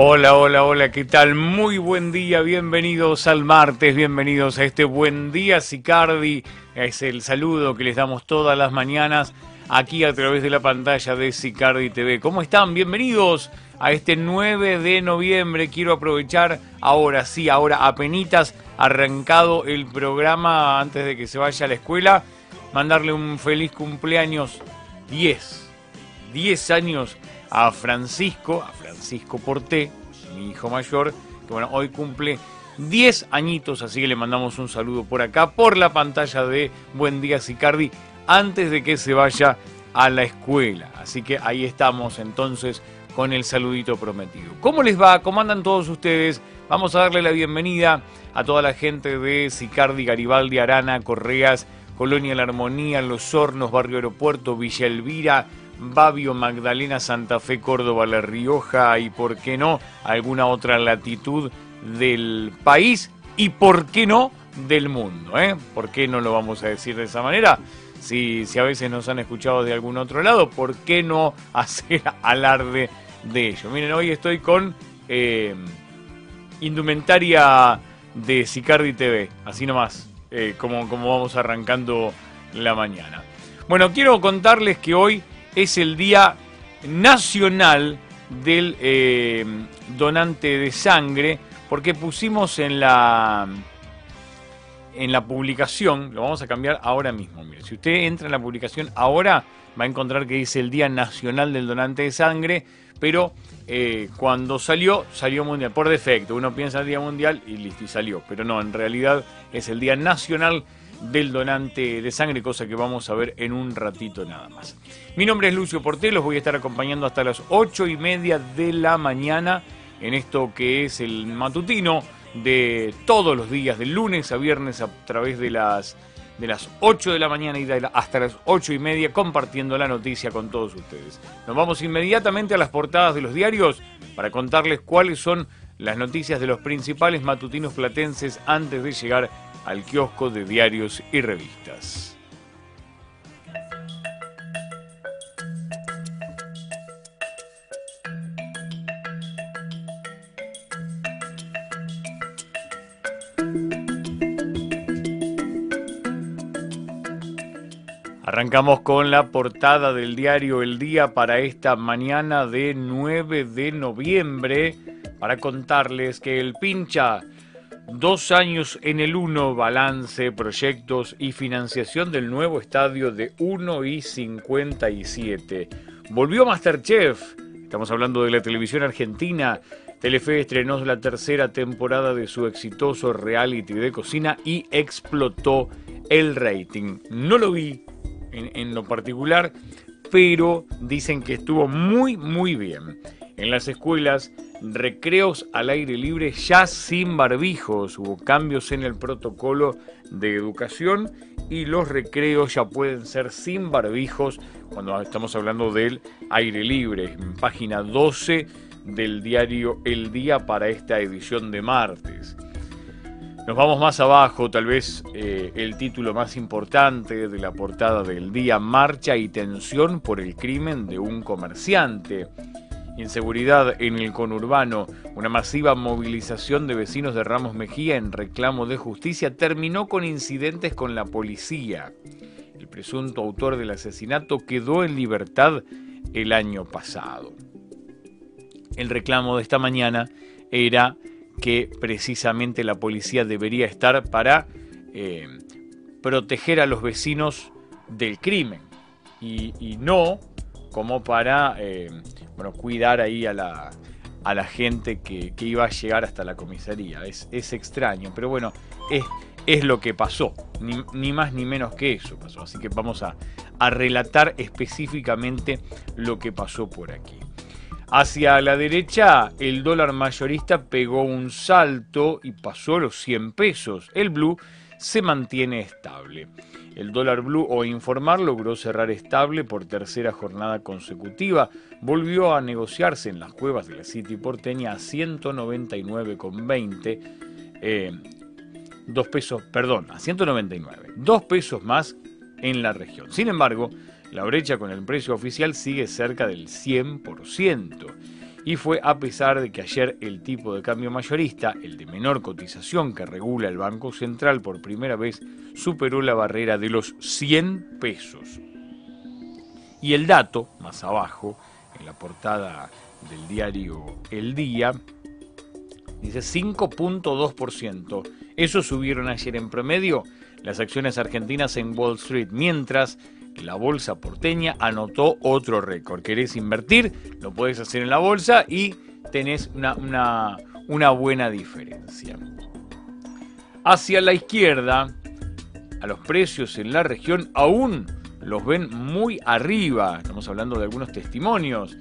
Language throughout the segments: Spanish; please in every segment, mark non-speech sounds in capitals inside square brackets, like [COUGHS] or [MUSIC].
Hola, hola, hola, ¿qué tal? Muy buen día, bienvenidos al martes, bienvenidos a este buen día, Sicardi. Es el saludo que les damos todas las mañanas aquí a través de la pantalla de Sicardi TV. ¿Cómo están? Bienvenidos a este 9 de noviembre. Quiero aprovechar ahora sí, ahora apenitas arrancado el programa antes de que se vaya a la escuela, mandarle un feliz cumpleaños 10, 10 años a Francisco, a Francisco Porté, mi hijo mayor, que bueno, hoy cumple 10 añitos, así que le mandamos un saludo por acá, por la pantalla de Buen Día Sicardi, antes de que se vaya a la escuela. Así que ahí estamos entonces con el saludito prometido. ¿Cómo les va? ¿Cómo andan todos ustedes? Vamos a darle la bienvenida a toda la gente de Sicardi, Garibaldi, Arana, Correas, Colonia La Armonía, Los Hornos, Barrio Aeropuerto, Villa Elvira, Babio, Magdalena, Santa Fe, Córdoba, La Rioja y, por qué no, alguna otra latitud del país y, por qué no, del mundo. ¿eh? ¿Por qué no lo vamos a decir de esa manera? Si, si a veces nos han escuchado de algún otro lado, ¿por qué no [LAUGHS] hacer alarde de ello? Miren, hoy estoy con eh, indumentaria de Sicardi TV, así nomás, eh, como, como vamos arrancando la mañana. Bueno, quiero contarles que hoy es el Día Nacional del eh, Donante de Sangre, porque pusimos en la, en la publicación, lo vamos a cambiar ahora mismo. Mire, si usted entra en la publicación ahora, va a encontrar que dice el Día Nacional del Donante de Sangre, pero eh, cuando salió, salió mundial, por defecto. Uno piensa el Día Mundial y listo, y salió. Pero no, en realidad es el Día Nacional del donante de sangre, cosa que vamos a ver en un ratito nada más. Mi nombre es Lucio Porté, los voy a estar acompañando hasta las ocho y media de la mañana en esto que es el matutino de todos los días, de lunes a viernes a través de las, de las 8 de la mañana y hasta las ocho y media compartiendo la noticia con todos ustedes. Nos vamos inmediatamente a las portadas de los diarios para contarles cuáles son las noticias de los principales matutinos platenses antes de llegar al kiosco de diarios y revistas. Arrancamos con la portada del diario El Día para esta mañana de 9 de noviembre para contarles que el pincha Dos años en el 1, balance, proyectos y financiación del nuevo estadio de 1 y 57. Volvió Masterchef, estamos hablando de la televisión argentina. Telefe estrenó la tercera temporada de su exitoso reality de cocina y explotó el rating. No lo vi en, en lo particular, pero dicen que estuvo muy, muy bien. En las escuelas recreos al aire libre ya sin barbijos. Hubo cambios en el protocolo de educación y los recreos ya pueden ser sin barbijos cuando estamos hablando del aire libre. En página 12 del diario El Día para esta edición de martes. Nos vamos más abajo, tal vez eh, el título más importante de la portada del día, Marcha y tensión por el crimen de un comerciante. Inseguridad en el conurbano, una masiva movilización de vecinos de Ramos Mejía en reclamo de justicia terminó con incidentes con la policía. El presunto autor del asesinato quedó en libertad el año pasado. El reclamo de esta mañana era que precisamente la policía debería estar para eh, proteger a los vecinos del crimen y, y no como para eh, bueno, cuidar ahí a la, a la gente que, iba a llegar hasta la comisaría. Es, es extraño, pero bueno, es, es lo que pasó, ni, más ni menos que eso pasó. Así que vamos a, a relatar específicamente lo que pasó por aquí. Hacia la derecha, el dólar mayorista pegó un salto y pasó los 100 pesos. El blue se mantiene estable. El dólar blue o informar logró cerrar estable por tercera jornada consecutiva. Volvió a negociarse en las cuevas de la City porteña a 199,20. Eh, dos pesos, perdón, a 199. Dos pesos más en la región. Sin embargo, la brecha con el precio oficial sigue cerca del 100%. Y fue a pesar de que ayer el tipo de cambio mayorista, el de menor cotización que regula el Banco Central por primera vez, superó la barrera de los 100 pesos. Y el dato, más abajo, en la portada del diario El Día, dice 5.2%. Eso subieron ayer en promedio las acciones argentinas en Wall Street, mientras la bolsa porteña anotó otro récord. ¿Querés invertir? Lo puedes hacer en la bolsa y tenés una, una buena diferencia. Hacia la izquierda, a los precios en la región aún los ven muy arriba. Estamos hablando de algunos testimonios.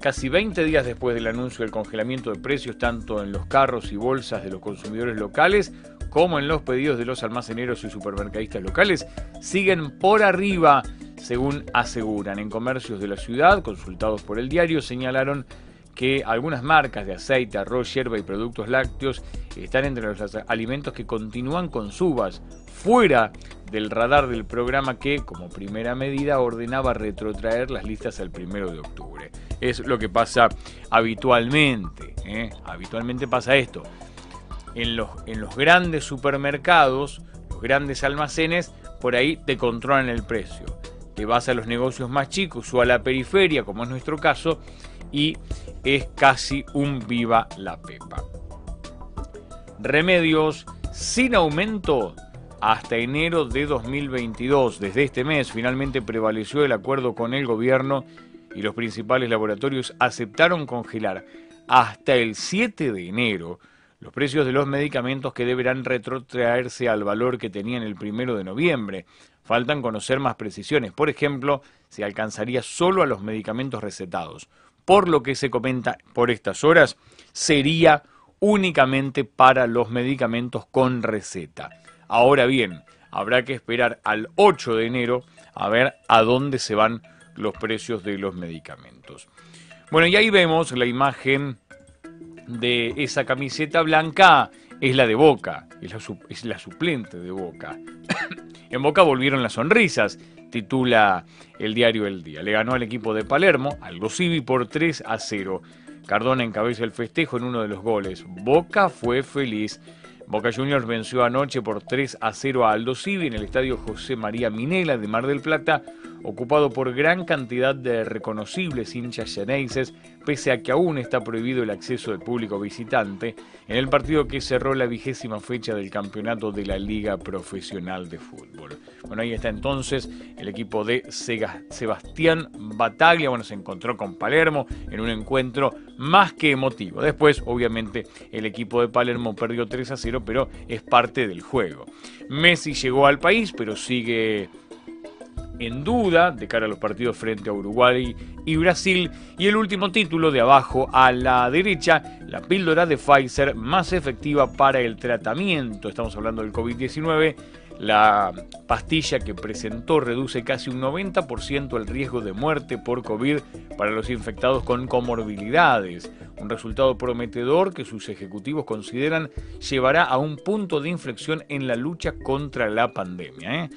Casi 20 días después del anuncio del congelamiento de precios, tanto en los carros y bolsas de los consumidores locales como en los pedidos de los almaceneros y supermercadistas locales, siguen por arriba, según aseguran. En comercios de la ciudad, consultados por el diario, señalaron que algunas marcas de aceite, arroz, hierba y productos lácteos están entre los alimentos que continúan con subas fuera del radar del programa que, como primera medida, ordenaba retrotraer las listas al primero de octubre. Es lo que pasa habitualmente. ¿eh? Habitualmente pasa esto. En los, en los grandes supermercados, los grandes almacenes, por ahí te controlan el precio. Te vas a los negocios más chicos o a la periferia, como es nuestro caso, y es casi un viva la pepa. Remedios sin aumento hasta enero de 2022. Desde este mes finalmente prevaleció el acuerdo con el gobierno y los principales laboratorios aceptaron congelar hasta el 7 de enero los precios de los medicamentos que deberán retrotraerse al valor que tenían el 1 de noviembre. Faltan conocer más precisiones. Por ejemplo, se alcanzaría solo a los medicamentos recetados por lo que se comenta por estas horas, sería únicamente para los medicamentos con receta. Ahora bien, habrá que esperar al 8 de enero a ver a dónde se van los precios de los medicamentos. Bueno, y ahí vemos la imagen de esa camiseta blanca, es la de Boca, es la, es la suplente de Boca. [COUGHS] en Boca volvieron las sonrisas titula el diario El Día. Le ganó al equipo de Palermo, Aldo Civi, por 3 a 0. Cardona encabeza el festejo en uno de los goles. Boca fue feliz. Boca Juniors venció anoche por 3 a 0 a Aldo Civi en el estadio José María Minela de Mar del Plata ocupado por gran cantidad de reconocibles hinchas xeneises, pese a que aún está prohibido el acceso del público visitante, en el partido que cerró la vigésima fecha del campeonato de la Liga Profesional de Fútbol. Bueno, ahí está entonces el equipo de Sebastián Bataglia, bueno, se encontró con Palermo en un encuentro más que emotivo. Después, obviamente, el equipo de Palermo perdió 3 a 0, pero es parte del juego. Messi llegó al país, pero sigue en duda de cara a los partidos frente a Uruguay y Brasil. Y el último título de abajo a la derecha, la píldora de Pfizer más efectiva para el tratamiento. Estamos hablando del COVID-19 la pastilla que presentó reduce casi un 90% el riesgo de muerte por COVID para los infectados con comorbilidades, un resultado prometedor que sus ejecutivos consideran llevará a un punto de inflexión en la lucha contra la pandemia. ¿eh?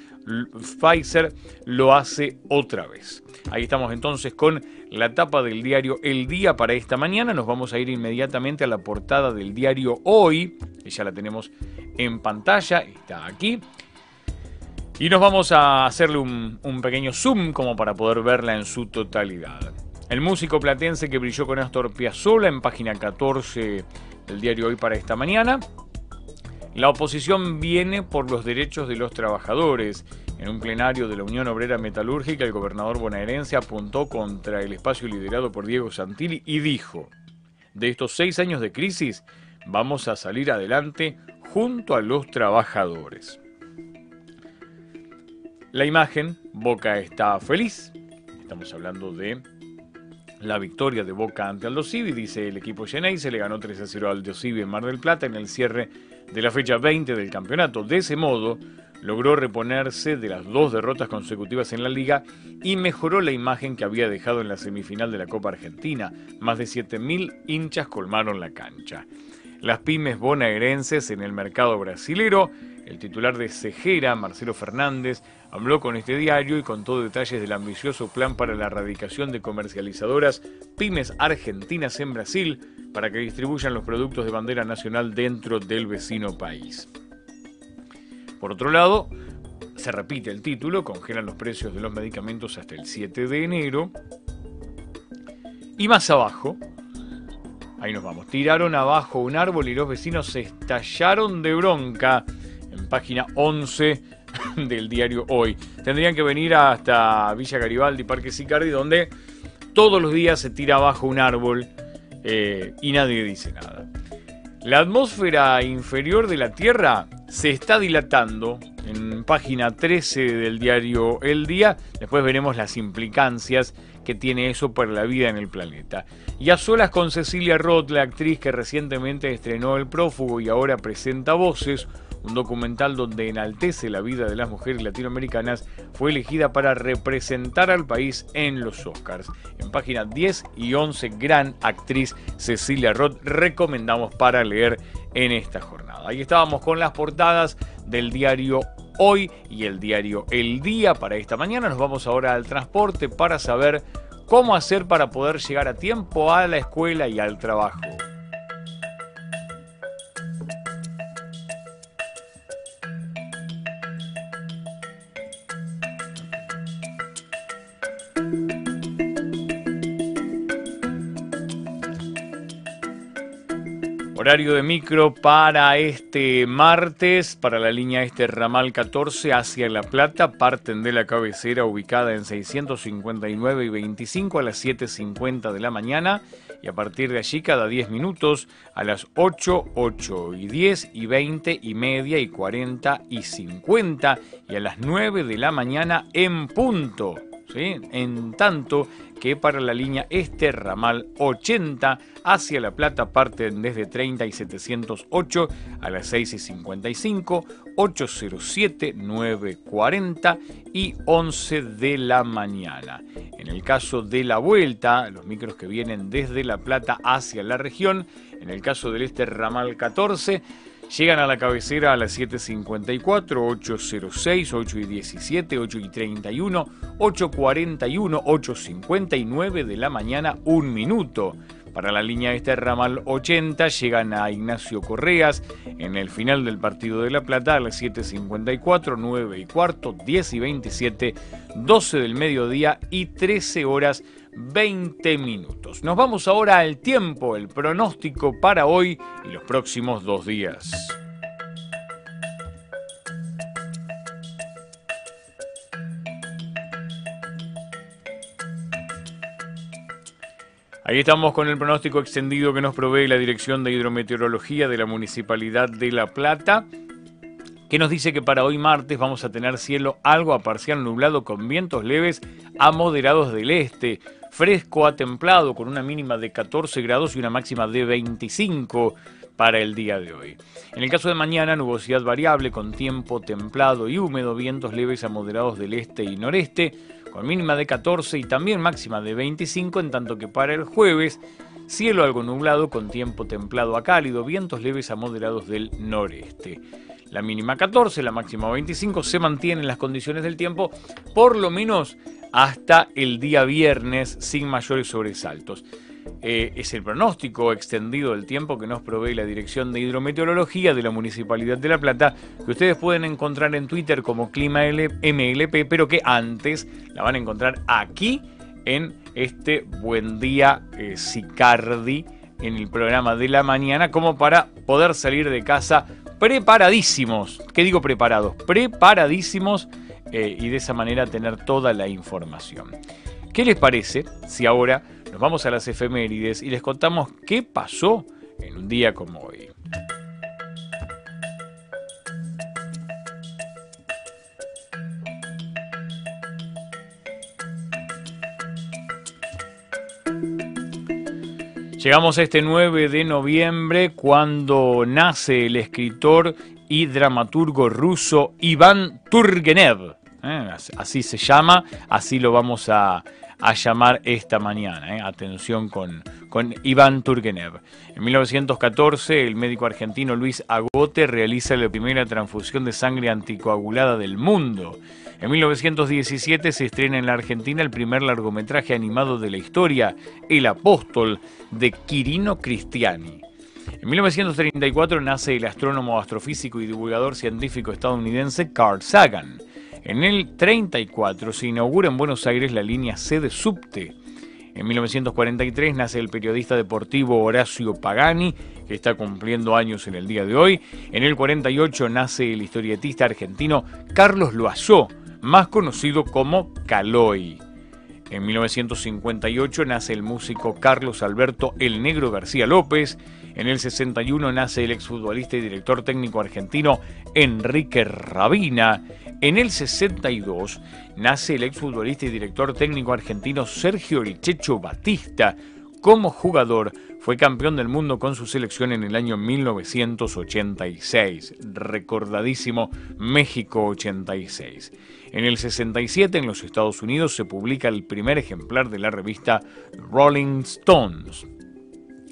Pfizer lo hace otra vez. Ahí estamos entonces con la tapa del diario El Día para esta mañana. Nos vamos a ir inmediatamente a la portada del diario Hoy, que ya la tenemos en pantalla, está aquí. Y nos vamos a hacerle un, pequeño zoom como para poder verla en su totalidad. El músico platense que brilló con Astor Piazzolla en página 14 del diario Hoy para esta mañana. La oposición viene por los derechos de los trabajadores. En un plenario de la Unión Obrera Metalúrgica, el gobernador bonaerense apuntó contra el espacio liderado por Diego Santilli y dijo, de estos seis años de crisis, vamos a salir adelante junto a los trabajadores. La imagen, Boca está feliz. Estamos hablando de la victoria de Boca ante Aldo Civi, dice el equipo Genei, se le ganó 3 a 0 a Aldo Civi en Mar del Plata en el cierre de la fecha 20 del campeonato. De ese modo, logró reponerse de las dos derrotas consecutivas en la liga y mejoró la imagen que había dejado en la semifinal de la Copa Argentina. Más de 7.000 hinchas colmaron la cancha. Las pymes bonaerenses en el mercado brasilero el titular de Cejera, Marcelo Fernández, habló con este diario y contó detalles del ambicioso plan para la erradicación de comercializadoras pymes argentinas en Brasil para que distribuyan los productos de bandera nacional dentro del vecino país. Por otro lado, se repite el título, congelan los precios de los medicamentos hasta el 7 de enero. Y más abajo, ahí nos vamos, tiraron abajo un árbol y los vecinos se estallaron de bronca página 11 del diario Hoy. Tendrían que venir hasta Villa Garibaldi, Parque Sicardi, donde todos los días se tira abajo un árbol eh, y nadie dice nada. La atmósfera inferior de la Tierra se está dilatando en página 13 del diario El Día. Después veremos las implicancias que tiene eso para la vida en el planeta. Y a solas con Cecilia Roth, la actriz que recientemente estrenó El Prófugo y ahora presenta Voces, un documental donde enaltece la vida de las mujeres latinoamericanas, fue elegida para representar al país en los Oscars. En páginas 10 y 11, gran actriz Cecilia Roth, recomendamos para leer en esta jornada. Ahí estábamos con las portadas del diario Hoy y el diario El Día para esta mañana. Nos vamos ahora al transporte para saber cómo hacer para poder llegar a tiempo a la escuela y al trabajo. Horario de micro para este martes, para la línea este ramal 14 hacia La Plata, parten de la cabecera ubicada en 659 y 25 a las 7.50 de la mañana y a partir de allí cada 10 minutos a las 8, 8 y 10 y 20 y media y 40 y 50 y a las 9 de la mañana en punto. En tanto que para la línea este ramal 80 hacia La Plata parten desde 30 y 708 a las 6 y 55, 807, 940 y 11 de la mañana. En el caso de la vuelta, los micros que vienen desde La Plata hacia la región, en el caso del este ramal 14, Llegan a la cabecera a las 7.54, 8.06, 8 y 17, 8 y 31, 8.41, 8.59 de la mañana, un minuto. Para la línea este ramal 80 llegan a Ignacio Correas en el final del partido de La Plata a las 7.54, 9 y cuarto, 10 y 27, 12 del mediodía y 13 horas 20 minutos. Nos vamos ahora al tiempo, el pronóstico para hoy y los próximos dos días. Ahí estamos con el pronóstico extendido que nos provee la Dirección de Hidrometeorología de la Municipalidad de La Plata, que nos dice que para hoy martes vamos a tener cielo algo a parcial nublado con vientos leves a moderados del este fresco a templado con una mínima de 14 grados y una máxima de 25 para el día de hoy. En el caso de mañana, nubosidad variable con tiempo templado y húmedo, vientos leves a moderados del este y noreste, con mínima de 14 y también máxima de 25, en tanto que para el jueves, cielo algo nublado con tiempo templado a cálido, vientos leves a moderados del noreste. La mínima 14, la máxima 25, se mantienen las condiciones del tiempo, por lo menos hasta el día viernes sin mayores sobresaltos. Eh, es el pronóstico extendido del tiempo que nos provee la Dirección de Hidrometeorología de la Municipalidad de La Plata, que ustedes pueden encontrar en Twitter como Clima MLP, pero que antes la van a encontrar aquí en este Buen Día eh, Sicardi en el programa de la mañana, como para poder salir de casa preparadísimos. ¿Qué digo preparados? Preparadísimos eh, y de esa manera tener toda la información. ¿Qué les parece si ahora nos vamos a las efemérides y les contamos qué pasó en un día como hoy? Llegamos a este 9 de noviembre cuando nace el escritor y dramaturgo ruso Iván Turgenev. ¿eh? así se llama, así lo vamos a, a llamar esta mañana. ¿eh? Atención con, con Iván Turgenev. En 1914, el médico argentino Luis Agote realiza la primera transfusión de sangre anticoagulada del mundo. En 1917 se estrena en la Argentina el primer largometraje animado de la historia, El Apóstol, de Quirino Cristiani. En 1934 nace el astrónomo, astrofísico y divulgador científico estadounidense Carl Sagan. En el 34 se inaugura en Buenos Aires la línea C de subte. En 1943 nace el periodista deportivo Horacio Pagani, que está cumpliendo años en el día de hoy. En el 48 nace el historietista argentino Carlos Loazó, más conocido como Caloi. En 1958 nace el músico Carlos Alberto El Negro García López. En el 61 nace el exfutbolista y director técnico argentino Enrique Rabina. En el 62 nace el exfutbolista y director técnico argentino Sergio El Batista. Como jugador fue campeón del mundo con su selección en el año 1986. Recordadísimo México 86. En el 67 en los Estados Unidos se publica el primer ejemplar de la revista Rolling Stones.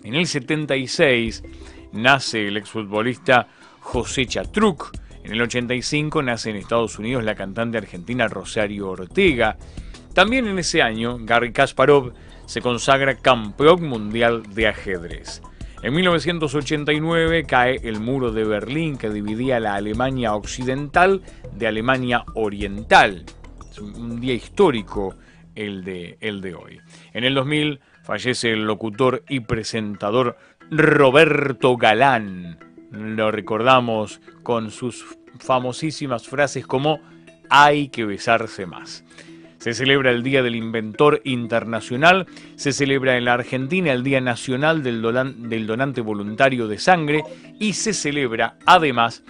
En el 76 nace el exfutbolista José Chatruc. En el 85 nace en Estados Unidos la cantante argentina Rosario Ortega. También en ese año, Gary Kasparov se consagra campeón mundial de ajedrez. En 1989 cae el muro de Berlín que dividía la Alemania occidental de Alemania oriental. Es un día histórico el de, el de hoy. En el 2000 fallece el locutor y presentador Roberto Galán. Lo recordamos con sus famosísimas frases como hay que besarse más. Se celebra el Día del Inventor Internacional, se celebra en la Argentina el Día Nacional del, Donante Voluntario de Sangre y se celebra además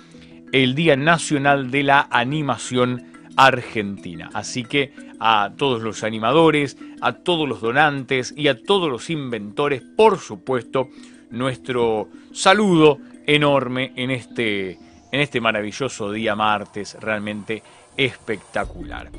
el Día Nacional de la Animación Argentina. Así que a todos los animadores, a todos los donantes y a todos los inventores, por supuesto, nuestro saludo enorme en este, en este maravilloso día martes, realmente espectacular.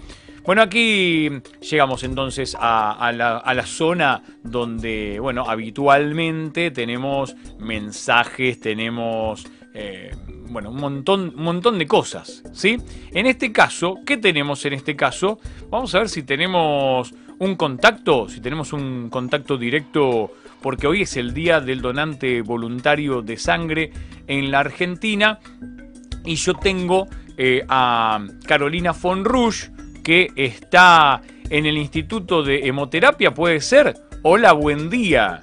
Bueno, aquí llegamos entonces a, la, zona donde, bueno, habitualmente tenemos mensajes, tenemos, eh, bueno, un montón, un montón de cosas, ¿sí? En este caso, ¿qué tenemos en este caso? Vamos a ver si tenemos un contacto, si tenemos un contacto directo, porque hoy es el día del donante voluntario de sangre en la Argentina y yo tengo eh, a Carolina von Rush, que está en el Instituto de Hemoterapia, ¿puede ser? Hola, buen día.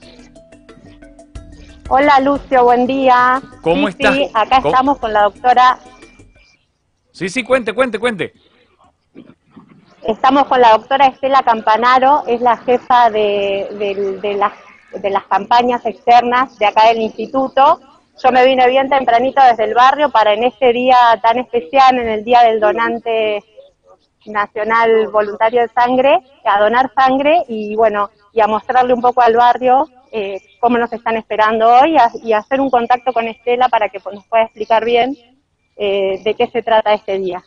Hola Lucio, buen día. ¿Cómo estás? Sí, acá estamos con la doctora. Sí, sí, cuente, cuente, cuente. Estamos con la doctora Estela Campanaro, es la jefa de, de, las, de las campañas externas de acá del instituto. Yo me vine bien tempranito desde el barrio para en este día tan especial, en el Día del Donante Nacional Voluntario de Sangre, a donar sangre y bueno, y a mostrarle un poco al barrio eh, cómo nos están esperando hoy y hacer un contacto con Estela para que nos pueda explicar bien eh, de qué se trata este día.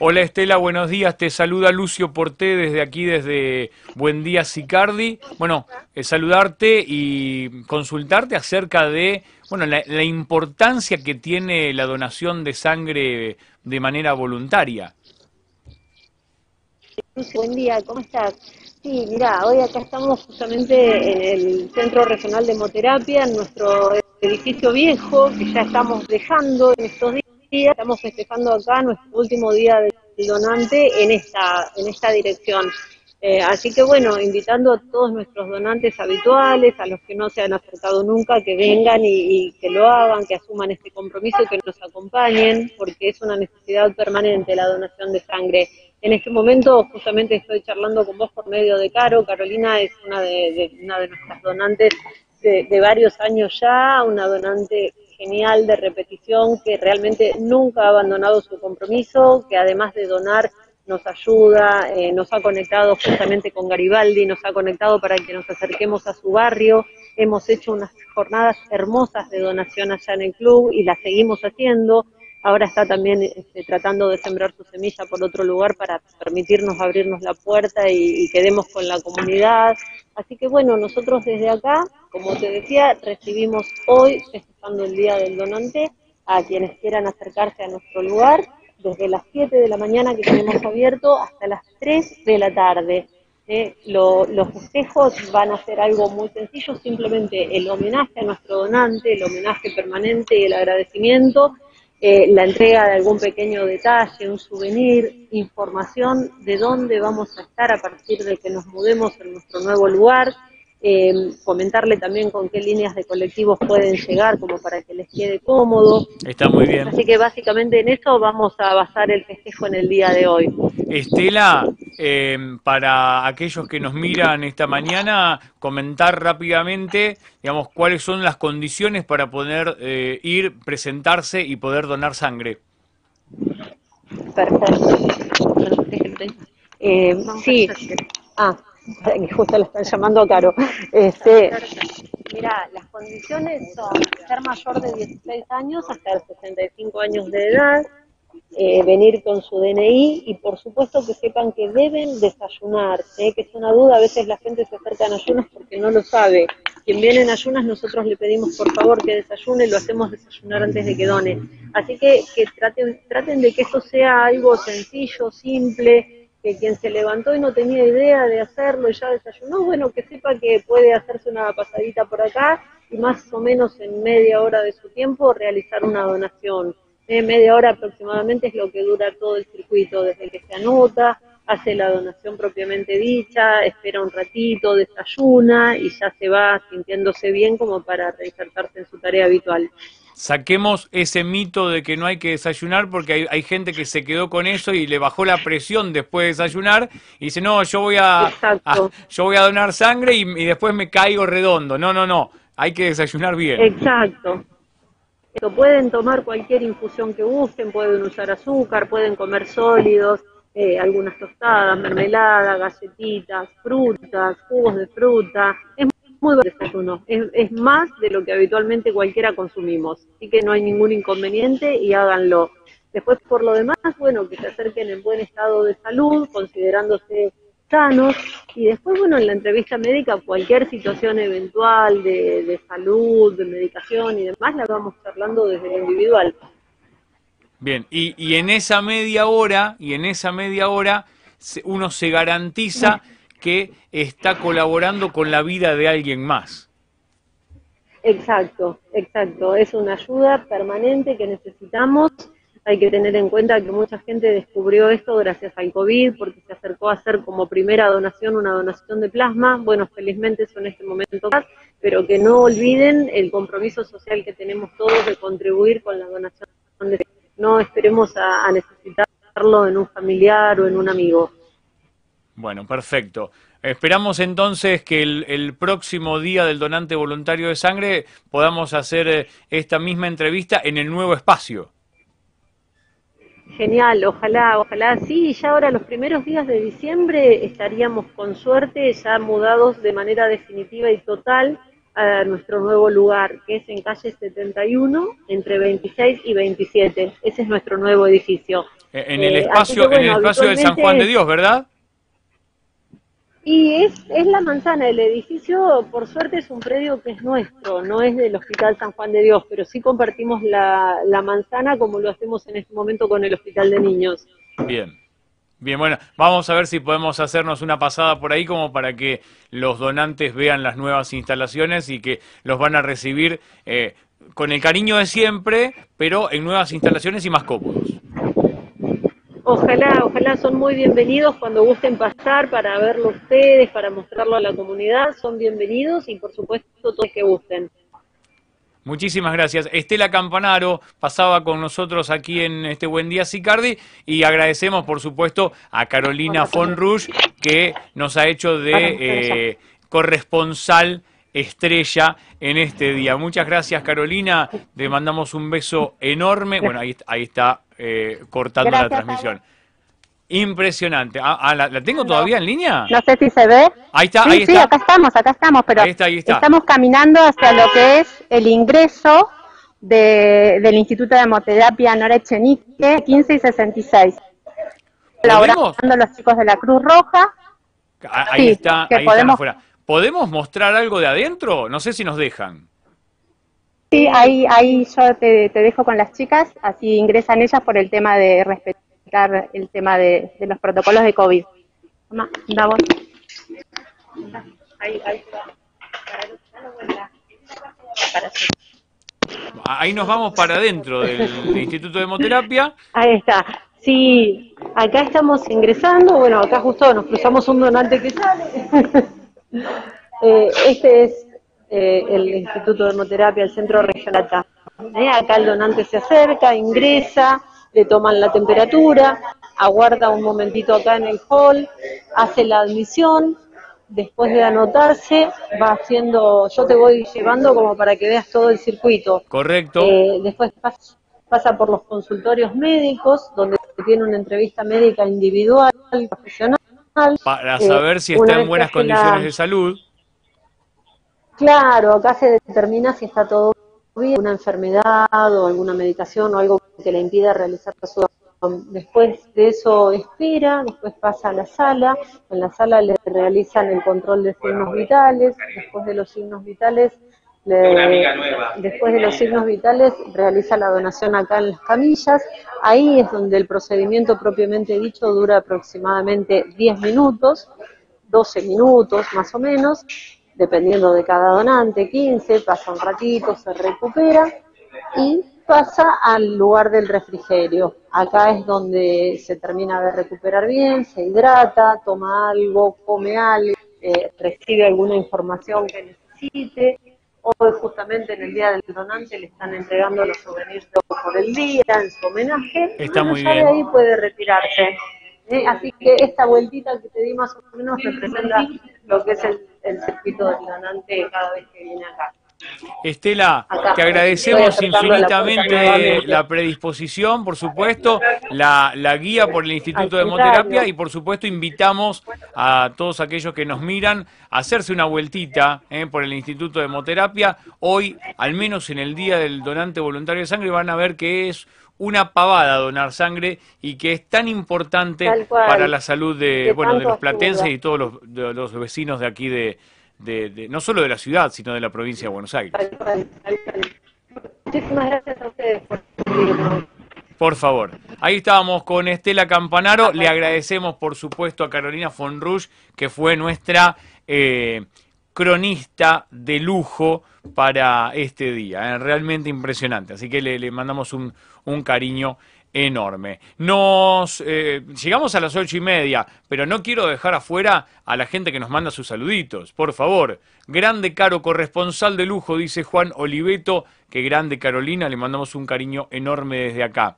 Hola Estela, buenos días. Te saluda Lucio Porté desde aquí, desde Buen Día Sicardi. Bueno, eh, saludarte y consultarte acerca de bueno, la, la, importancia que tiene la donación de sangre de manera voluntaria buen día, ¿cómo estás? Sí, mira, hoy acá estamos justamente en el Centro Regional de Hemoterapia, en nuestro edificio viejo, que ya estamos dejando en estos días, estamos festejando acá nuestro último día del donante en esta, en esta dirección. Eh, así que bueno, invitando a todos nuestros donantes habituales, a los que no se han acercado nunca, que vengan y, y, que lo hagan, que asuman este compromiso, que nos acompañen, porque es una necesidad permanente la donación de sangre. En este momento justamente estoy charlando con vos por medio de Caro. Carolina es una de, una de nuestras donantes de, varios años ya, una donante genial de repetición que realmente nunca ha abandonado su compromiso, que además de donar nos ayuda, eh, nos ha conectado justamente con Garibaldi, nos ha conectado para que nos acerquemos a su barrio. Hemos hecho unas jornadas hermosas de donación allá en el club y las seguimos haciendo. Ahora está también este, tratando de sembrar su semilla por otro lugar para permitirnos abrirnos la puerta y, quedemos con la comunidad. Así que bueno, nosotros desde acá, como te decía, recibimos hoy, festejando el Día del Donante, a quienes quieran acercarse a nuestro lugar, desde las 7 de la mañana que tenemos abierto hasta las 3 de la tarde. Eh, los festejos van a ser algo muy sencillo, simplemente el homenaje a nuestro donante, el homenaje permanente y el agradecimiento eh, la entrega de algún pequeño detalle, un souvenir, información de dónde vamos a estar a partir de que nos mudemos en nuestro nuevo lugar, eh, comentarle también con qué líneas de colectivos pueden llegar como para que les quede cómodo. Está muy bien. Así que básicamente en eso vamos a basar el festejo en el día de hoy. Estela, eh, para aquellos que nos miran esta mañana, comentar rápidamente, digamos, cuáles son las condiciones para poder eh, ir, presentarse y poder donar sangre. Perfecto. Eh, sí. Ah, [LAUGHS] justo le están llamando a Caro. Este, mira, las condiciones son ser mayor de 16 años hasta 65 años de edad, eh, venir con su DNI y por supuesto que sepan que deben desayunar, ¿eh? que es una duda, a veces la gente se acerca en ayunas porque no lo sabe. Quien viene en ayunas nosotros le pedimos por favor que desayune, lo hacemos desayunar antes de que done. Así que, que traten, traten de que esto sea algo sencillo, simple, que quien se levantó y no tenía idea de hacerlo y ya desayunó, bueno, que sepa que puede hacerse una pasadita por acá y más o menos en media hora de su tiempo realizar una donación media hora aproximadamente es lo que dura todo el circuito, desde que se anota, hace la donación propiamente dicha, espera un ratito, desayuna y ya se va sintiéndose bien como para reinsertarse en su tarea habitual. Saquemos ese mito de que no hay que desayunar porque hay, gente que se quedó con eso y le bajó la presión después de desayunar y dice, no, yo voy a, [LAUGHS] yo voy a donar sangre y, y después me caigo redondo. No, no, no, hay que desayunar bien. Exacto. Pueden tomar cualquier infusión que gusten, pueden usar azúcar, pueden comer sólidos, eh, algunas tostadas, mermelada, galletitas, frutas, jugos de fruta. Es muy desayuno, es, es más de lo que habitualmente cualquiera consumimos, así que no hay ningún inconveniente y háganlo. Después, por lo demás, bueno, que se acerquen en buen estado de salud, considerándose sanos y después, bueno, en la entrevista médica cualquier situación eventual de, salud, de medicación y demás la vamos charlando desde lo individual. Bien, y, y en esa media hora, y en esa media hora uno se garantiza que está colaborando con la vida de alguien más. Exacto, exacto. Es una ayuda permanente que necesitamos hay que tener en cuenta que mucha gente descubrió esto gracias al COVID, porque se acercó a hacer como primera donación una donación de plasma. Bueno, felizmente eso en este momento pero que no olviden el compromiso social que tenemos todos de contribuir con la donación. De... No esperemos a, necesitarlo en un familiar o en un amigo. Bueno, perfecto. Esperamos entonces que el, el, próximo día del donante voluntario de sangre podamos hacer eh, esta misma entrevista en el nuevo espacio. Genial, ojalá, ojalá sí, ya ahora los primeros días de diciembre estaríamos con suerte ya mudados de manera definitiva y total a nuestro nuevo lugar, que es en calle 71, entre 26 y 27. Ese es nuestro nuevo edificio. Eh, en el espacio, en el espacio de San Juan de Dios, ¿verdad? Y es, es la manzana, el edificio por suerte es un predio que es nuestro, no es del Hospital San Juan de Dios, pero sí compartimos la, la manzana como lo hacemos en este momento con el Hospital de Niños. Bien. Bien, bueno, vamos a ver si podemos hacernos una pasada por ahí como para que los donantes vean las nuevas instalaciones y que los van a recibir eh, con el cariño de siempre, pero en nuevas instalaciones y más cómodos. Ojalá, ojalá son muy bienvenidos cuando gusten pasar para verlo ustedes, para mostrarlo a la comunidad, son bienvenidos y por supuesto todos que gusten. Muchísimas gracias. Estela Campanaro pasaba con nosotros aquí en este Buen Día Sicardi y agradecemos por supuesto a Carolina Fonrush que nos ha hecho de eh, corresponsal estrella en este día. Muchas gracias Carolina, te mandamos un beso enorme. Bueno, ahí, ahí está eh, cortando la transmisión. Impresionante. Ah, ah ¿la, tengo todavía en línea? No sé si se ve. Ahí está, ahí está. Sí, acá estamos, acá estamos, pero estamos caminando hacia lo que es el ingreso del Instituto de Hemoterapia Nora Echenique, 15 y 66. Colaborando los chicos de la Cruz Roja. Ahí está, ahí podemos... afuera. ¿Podemos mostrar algo de adentro? No sé si nos dejan. Sí, ahí, ahí yo te, dejo con las chicas, así ingresan ellas por el tema de respetar el tema de, los protocolos de COVID. Ahí, ahí Ahí nos vamos para adentro del, Instituto de Hemoterapia. Ahí está. Sí, acá estamos ingresando. Bueno, acá justo nos cruzamos un donante que sale. [LAUGHS] Eh, este es eh, el Instituto de Hemoterapia, el Centro Regional. Eh, acá el donante se acerca, ingresa, le toman la temperatura, aguarda un momentito acá en el hall, hace la admisión, después de anotarse, va haciendo, yo te voy llevando como para que veas todo el circuito. Correcto. Eh, después pasa, por los consultorios médicos, donde tiene una entrevista médica individual, profesional. Para saber si está en buenas condiciones de salud. Claro, acá se determina si está todo bien, una enfermedad o alguna medicación o algo que le impida realizar su Después de eso espera, después pasa a la sala, en la sala le realizan el control de signos vitales, después de los signos vitales, después de los signos vitales realiza la donación acá en las camillas, ahí es donde el procedimiento propiamente dicho dura aproximadamente 10 minutos, 12 minutos más o menos, dependiendo de cada donante, 15, pasa un ratito, se recupera y pasa al lugar del refrigerio. Acá es donde se termina de recuperar bien, se hidrata, toma algo, come algo, eh, recibe alguna información que necesite. Hoy justamente en el Día del Donante le están entregando los souvenirs por el día en su homenaje. Está muy bien. ahí puede retirarse. ¿Eh? Así que esta vueltita que te di más o menos representa lo que es el, el circuito del donante cada vez que viene acá. Estela, te agradecemos infinitamente la predisposición, por supuesto, la, guía por el Instituto de Hemoterapia y por supuesto invitamos a todos aquellos que nos miran a hacerse una vueltita eh, por el Instituto de Hemoterapia. Hoy, al menos en el Día del Donante Voluntario de Sangre, van a ver que es una pavada donar sangre y que es tan importante para la salud de, bueno, de los platenses y todos los, los vecinos de aquí de de, no solo de la ciudad, sino de la provincia de Buenos Aires. Muchísimas gracias a ustedes por por favor. Ahí estábamos con Estela Campanaro. Le agradecemos, por supuesto, a Carolina Fonrush, que fue nuestra eh, cronista de lujo para este día. ¿eh? Realmente impresionante. Así que le, mandamos un, un cariño enorme. Nos eh, llegamos a las ocho y media, pero no quiero dejar afuera a la gente que nos manda sus saluditos. Por favor, grande caro corresponsal de lujo, dice Juan Oliveto, que grande Carolina, le mandamos un cariño enorme desde acá.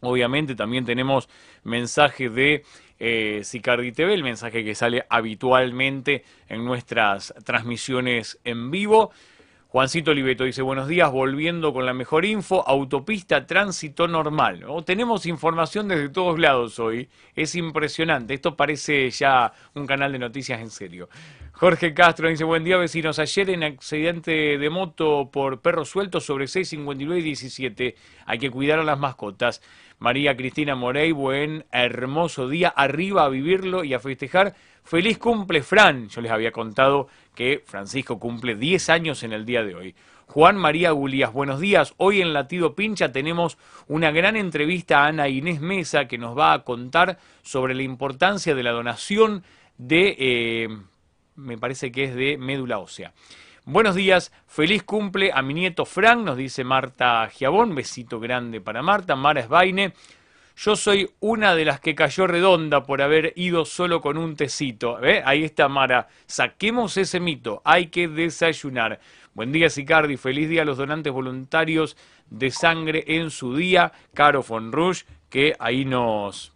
Obviamente también tenemos mensaje de eh, Sicardi TV, el mensaje que sale habitualmente en nuestras transmisiones en vivo. Juancito Oliveto dice, buenos días, volviendo con la mejor info, autopista tránsito normal. Tenemos información desde todos lados hoy, es impresionante, esto parece ya un canal de noticias en serio. Jorge Castro dice, buen día vecinos, ayer en accidente de moto por perro suelto sobre 659 y 17, hay que cuidar a las mascotas. María Cristina Morey, buen hermoso día, arriba a vivirlo y a festejar. Feliz cumple, Fran. Yo les había contado que Francisco cumple 10 años en el día de hoy. Juan María Gulías, buenos días. Hoy en Latido Pincha tenemos una gran entrevista a Ana Inés Mesa que nos va a contar sobre la importancia de la donación de, eh, me parece que es de médula ósea. Buenos días, feliz cumple a mi nieto Fran, nos dice Marta Giabón, besito grande para Marta, Mara Esbaine. Yo soy una de las que cayó redonda por haber ido solo con un tecito. Ahí está Mara. Saquemos ese mito. Hay que desayunar. Buen día, Sicardi. Feliz día a los donantes voluntarios de sangre en su día. Caro von Rush, que ahí nos,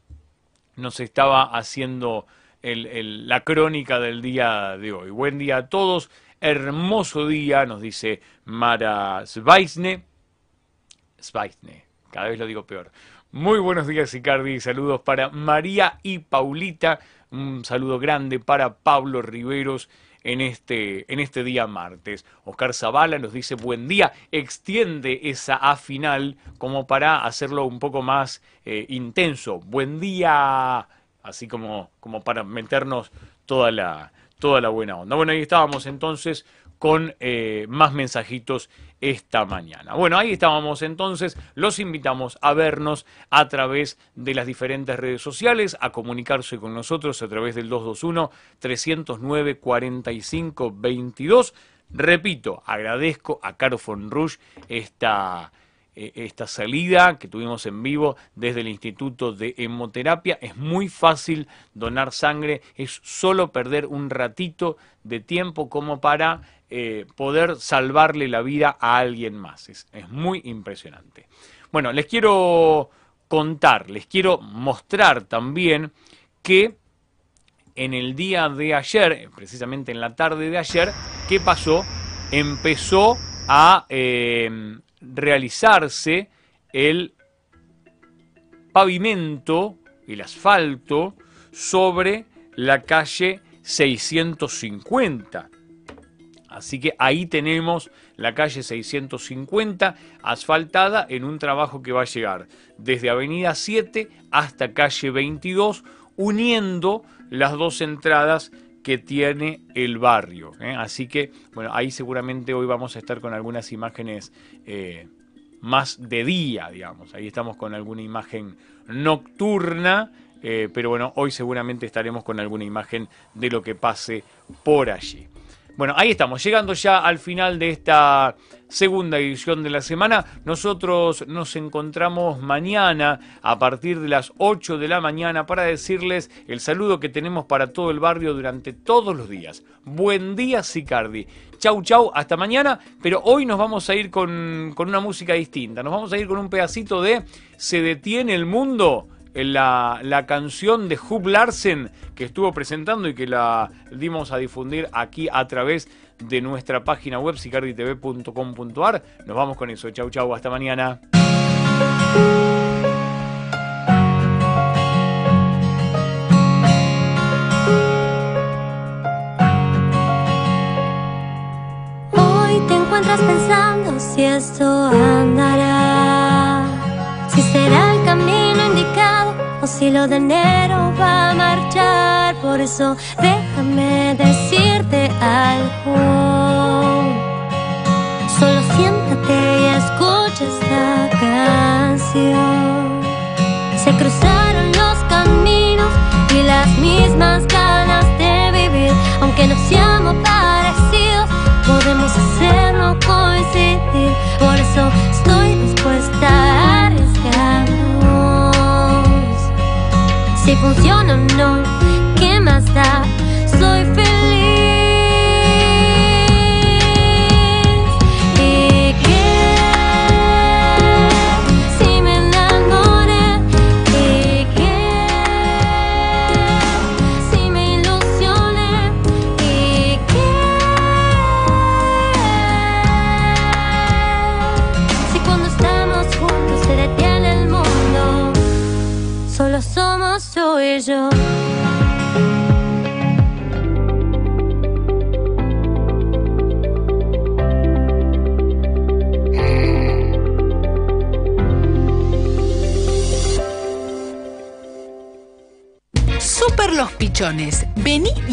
nos estaba haciendo la crónica del día de hoy. Buen día a todos hermoso día, nos dice Mara Sveisne. Sveisne, cada vez lo digo peor. Muy buenos días, Icardi. Saludos para María y Paulita. Un saludo grande para Pablo Riveros en este, en este día martes. Oscar Zavala nos dice buen día, extiende esa A final como para hacerlo un poco más eh, intenso. Buen día, así como, como para meternos toda la, toda la buena onda. Bueno, ahí estábamos entonces con eh, más mensajitos esta mañana. Bueno, ahí estábamos entonces, los invitamos a vernos a través de las diferentes redes sociales, a comunicarse con nosotros a través del 221-309-4522. Repito, agradezco a Caro von Rush esta esta salida que tuvimos en vivo desde el Instituto de Hemoterapia. Es muy fácil donar sangre, es solo perder un ratito de tiempo como para eh, poder salvarle la vida a alguien más. Es, es muy impresionante. Bueno, les quiero contar, les quiero mostrar también que en el día de ayer, precisamente en la tarde de ayer, ¿qué pasó? Empezó a eh, realizarse el pavimento, el asfalto, sobre la calle 650. Así que ahí tenemos la calle 650 asfaltada en un trabajo que va a llegar desde Avenida 7 hasta calle 22, uniendo las dos entradas que tiene el barrio. ¿eh? Así que, bueno, ahí seguramente hoy vamos a estar con algunas imágenes eh, más de día, digamos. Ahí estamos con alguna imagen nocturna, eh, pero bueno, hoy seguramente estaremos con alguna imagen de lo que pase por allí. Bueno, ahí estamos, llegando ya al final de esta segunda edición de la semana. Nosotros nos encontramos mañana a partir de las 8 de la mañana para decirles el saludo que tenemos para todo el barrio durante todos los días. Buen día, Sicardi. Chau, chau, hasta mañana. Pero hoy nos vamos a ir con, con una música distinta. Nos vamos a ir con un pedacito de Se detiene el mundo la, la canción de Hub Larsen que estuvo presentando y que la dimos a difundir aquí a través de nuestra página web sicarditv.com.ar. Nos vamos con eso. Chau, chau, hasta mañana. Hoy te encuentras pensando si esto andará, si lo de enero va a marchar. Por eso déjame decirte algo. Solo siéntate y escucha esta canción. Se cruzaron los caminos y las mismas ganas de vivir, aunque no seamos parecidos, podemos hacerlo coincidir. Por eso estoy dispuesta a Si funciona o no,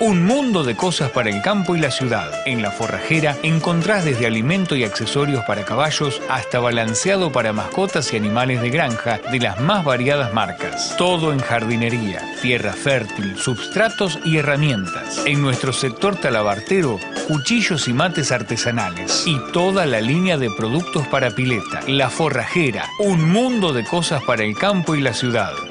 un mundo de cosas para el campo y la ciudad. En la forrajera encontrás desde alimento y accesorios para caballos hasta balanceado para mascotas y animales de granja de las más variadas marcas. Todo en jardinería, tierra fértil, substratos y herramientas. En nuestro sector talabartero, cuchillos y mates artesanales y toda la línea de productos para pileta. La forrajera, un mundo de cosas para el campo y la ciudad.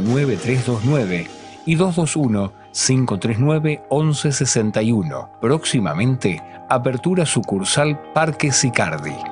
441-9329 y 221-539-1161. Próximamente, apertura sucursal Parque Sicardi.